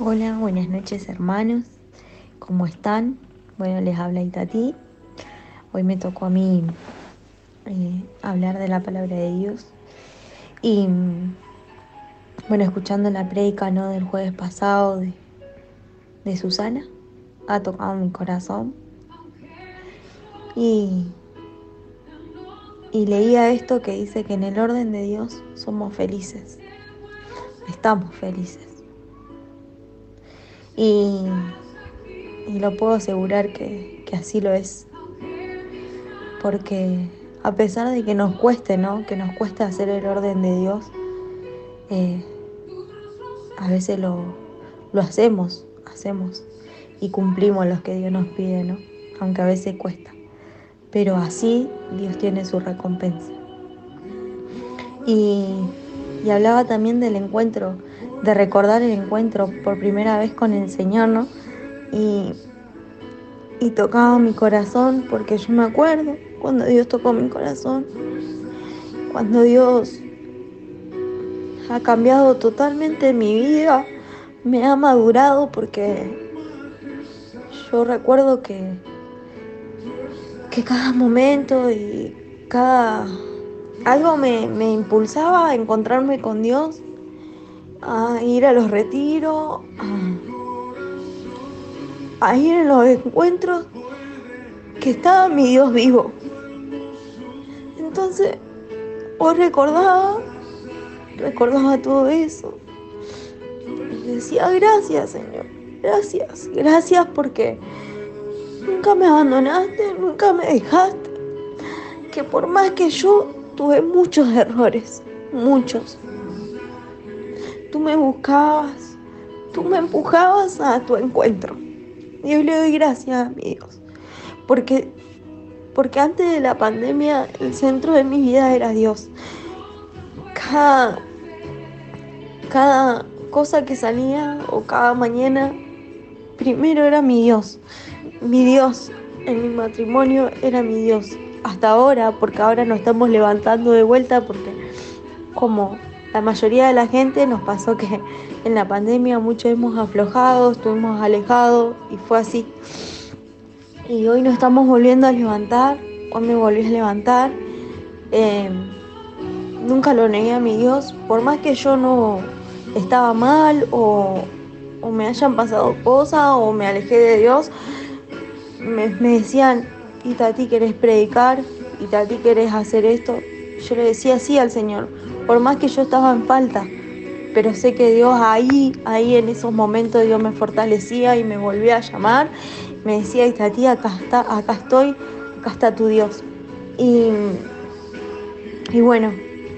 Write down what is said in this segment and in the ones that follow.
Hola, buenas noches hermanos, ¿cómo están? Bueno, les habla Itati. Hoy me tocó a mí eh, hablar de la palabra de Dios y bueno, escuchando la predica ¿no? del jueves pasado de, de Susana, ha tocado mi corazón y, y leía esto que dice que en el orden de Dios somos felices, estamos felices y, lo puedo asegurar que, así lo es. Porque a pesar de que nos cueste, ¿no? Que nos cueste hacer el orden de Dios, eh, a veces lo, lo hacemos, hacemos y cumplimos lo que Dios nos pide, ¿no? Aunque a veces cuesta. Pero así Dios tiene su recompensa. Y, y hablaba también del encuentro de recordar el encuentro por primera vez con el Señor, ¿no? Y, y tocaba mi corazón porque yo me acuerdo cuando Dios tocó mi corazón, cuando Dios ha cambiado totalmente mi vida, me ha madurado porque yo recuerdo que, que cada momento y cada algo me, me impulsaba a encontrarme con Dios a ir a los retiros, a, ir en los encuentros que estaba mi Dios vivo. Entonces, hoy recordaba, recordaba todo eso. Y decía, gracias Señor, gracias, gracias porque nunca me abandonaste, nunca me dejaste. Que por más que yo tuve muchos errores, muchos, tú me buscabas, tú me empujabas a tu encuentro. Y hoy le doy gracias a mi Dios, porque, porque antes de la pandemia el centro de mi vida era Dios. Cada, cada cosa que salía o cada mañana, primero era mi Dios. Mi Dios en mi matrimonio era mi Dios. Hasta ahora, porque ahora nos estamos levantando de vuelta porque como la mayoría de la gente nos pasó que en la pandemia muchos hemos aflojado, estuvimos alejados y fue así. Y hoy nos estamos volviendo a levantar, hoy me volví a levantar. Eh, nunca lo negué a mi Dios, por más que yo no estaba mal o, me hayan pasado cosas o me alejé de Dios, me, me decían, y Tati, ¿querés predicar? ¿Y Tati, ¿querés hacer esto? Yo le decía sí al Señor, por más que yo estaba en falta, pero sé que Dios ahí, ahí en esos momentos Dios me fortalecía y me volvía a llamar, me decía, esta tía, acá está, acá estoy, acá está tu Dios. Y, y bueno,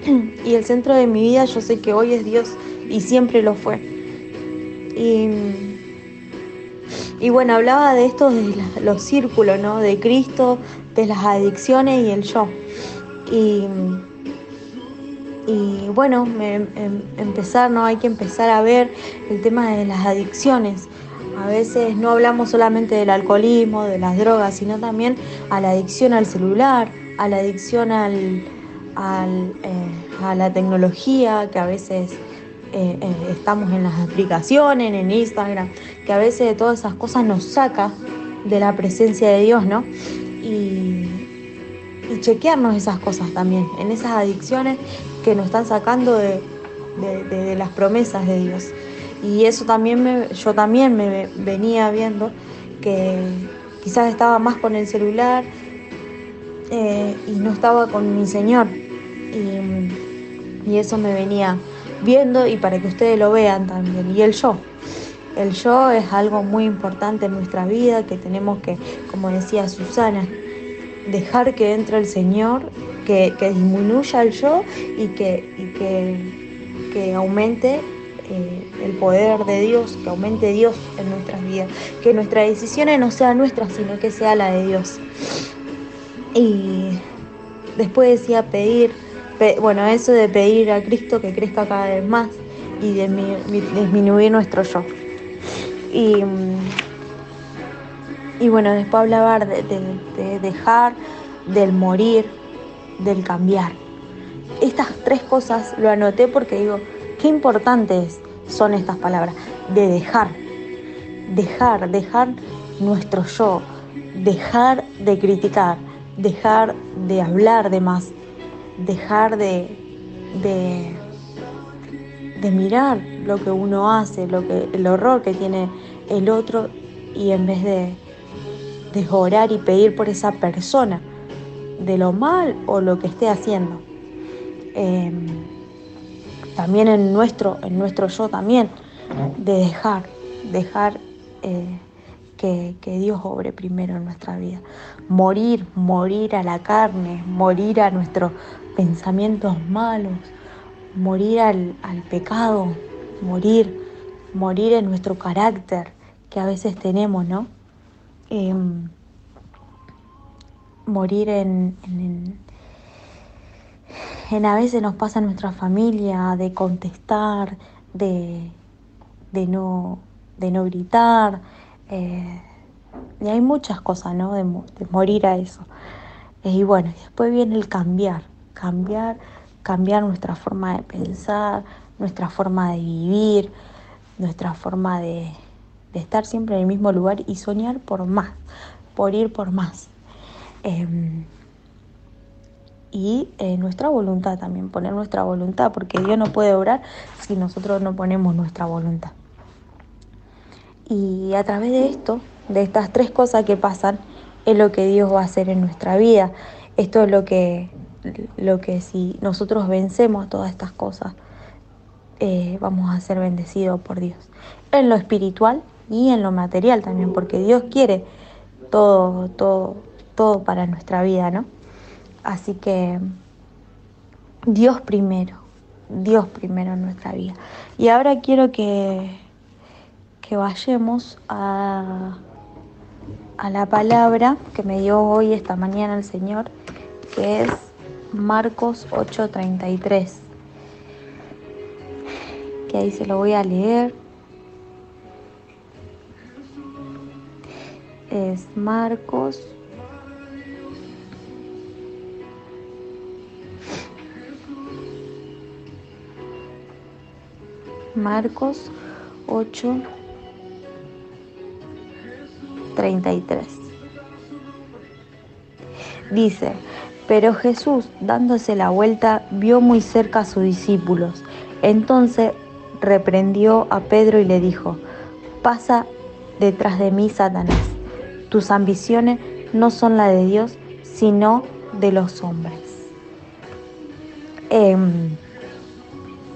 y el centro de mi vida yo sé que hoy es Dios y siempre lo fue. Y, y bueno, hablaba de esto de los círculos, ¿no? De Cristo, de las adicciones y el yo. Y y bueno, em, empezar, ¿no? Hay que empezar a ver el tema de las adicciones. A veces no hablamos solamente del alcoholismo, de las drogas, sino también a la adicción al celular, a la adicción al, eh, a la tecnología, que a veces eh, eh, estamos en las aplicaciones, en Instagram, que a veces de todas esas cosas nos saca de la presencia de Dios, ¿no? Y chequearnos esas cosas también, en esas adicciones que nos están sacando de, las promesas de Dios. Y eso también me, yo también me venía viendo que quizás estaba más con el celular eh, y no estaba con mi Señor. Y, y, eso me venía viendo y para que ustedes lo vean también. Y el yo. El yo es algo muy importante en nuestra vida que tenemos que, como decía Susana, dejar que entre el Señor que, disminuya el yo y que, que, aumente eh, el poder de Dios, que aumente Dios en nuestras vidas, que nuestras decisiones no sean nuestras, sino que sea la de Dios. Y después decía pedir, bueno, eso de pedir a Cristo que crezca cada vez más y de disminuir nuestro yo. Y, y bueno, después hablaba de, de dejar, del morir, del cambiar. Estas tres cosas lo anoté porque digo, qué importante es son estas palabras, de dejar, dejar, dejar nuestro yo, dejar de criticar, dejar de hablar de más, dejar de, de, de mirar lo que uno hace, lo que, el horror que tiene el otro y en vez de, de orar y pedir por esa persona, de lo mal o lo que esté haciendo. Em, también en nuestro, en nuestro yo también, de dejar, dejar eh, que, que, Dios obre primero en nuestra vida. Morir, morir a la carne, morir a nuestros pensamientos malos, morir al, al pecado, morir, morir en nuestro carácter que a veces tenemos, ¿no? Em, morir en, en, a veces nos pasa en nuestra familia de contestar, de, de, no, de no gritar, eh, y hay muchas cosas, ¿no? De, morir a eso. y bueno, después viene el cambiar, cambiar, cambiar nuestra forma de pensar, nuestra forma de vivir, nuestra forma de estar siempre en el mismo lugar y soñar por más, por ir por más. Eh, y eh, nuestra voluntad también, poner nuestra voluntad, porque Dios no puede obrar si nosotros no ponemos nuestra voluntad. Y a través de esto, de estas tres cosas que pasan, es lo que Dios va a hacer en nuestra vida. Esto es lo que, lo que si nosotros vencemos todas estas cosas, eh, vamos a ser bendecidos por Dios. En lo espiritual y en lo material también, porque Dios quiere todo, todo, todo para nuestra vida, ¿no? Así que Dios primero, Dios primero en nuestra vida. Y ahora quiero que, que vayamos a, a la palabra que me dio hoy, esta mañana, el Señor, que es Marcos 8:33. Que ahí se lo voy a leer. Es Marcos Marcos 8, 33. Dice, pero Jesús, dándose la vuelta, vio muy cerca a sus discípulos. Entonces reprendió a Pedro y le dijo, pasa detrás de mí, Satanás. Tus ambiciones no son las de Dios, sino de los hombres. Eh,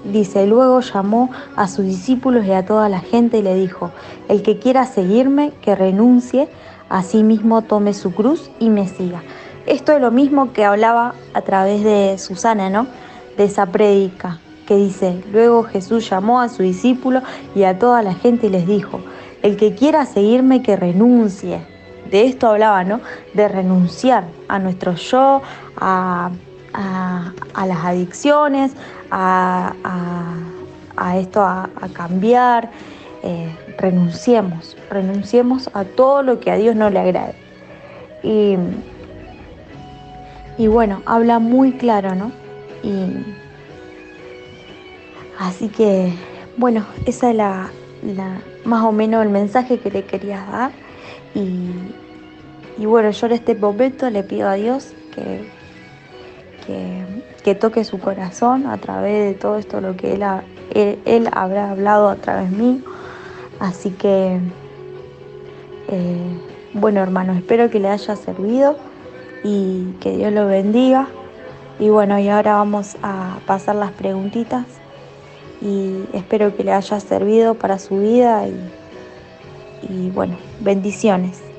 Dice, luego llamó a sus discípulos y a toda la gente y le dijo, el que quiera seguirme, que renuncie, a sí mismo tome su cruz y me siga. Esto es lo mismo que hablaba a través de Susana, ¿no? De esa prédica que dice, luego Jesús llamó a su discípulo y a toda la gente y les dijo, el que quiera seguirme, que renuncie. De esto hablaba, ¿no? De renunciar a nuestro yo, a a, las adicciones, a, esto, a, cambiar. Eh, renunciemos, renunciemos a todo lo que a Dios no le agrade. Y, y bueno, habla muy claro, ¿no? Y así que, bueno, esa es la, más o menos el mensaje que le quería dar. Y, y bueno, yo en este momento le pido a Dios que que, toque su corazón a través de todo esto, lo que él, él, habrá hablado a través mío. Así que, eh, bueno hermanos, espero que le haya servido y que Dios lo bendiga. Y bueno, y ahora vamos a pasar las preguntitas y espero que le haya servido para su vida y, y bueno, bendiciones.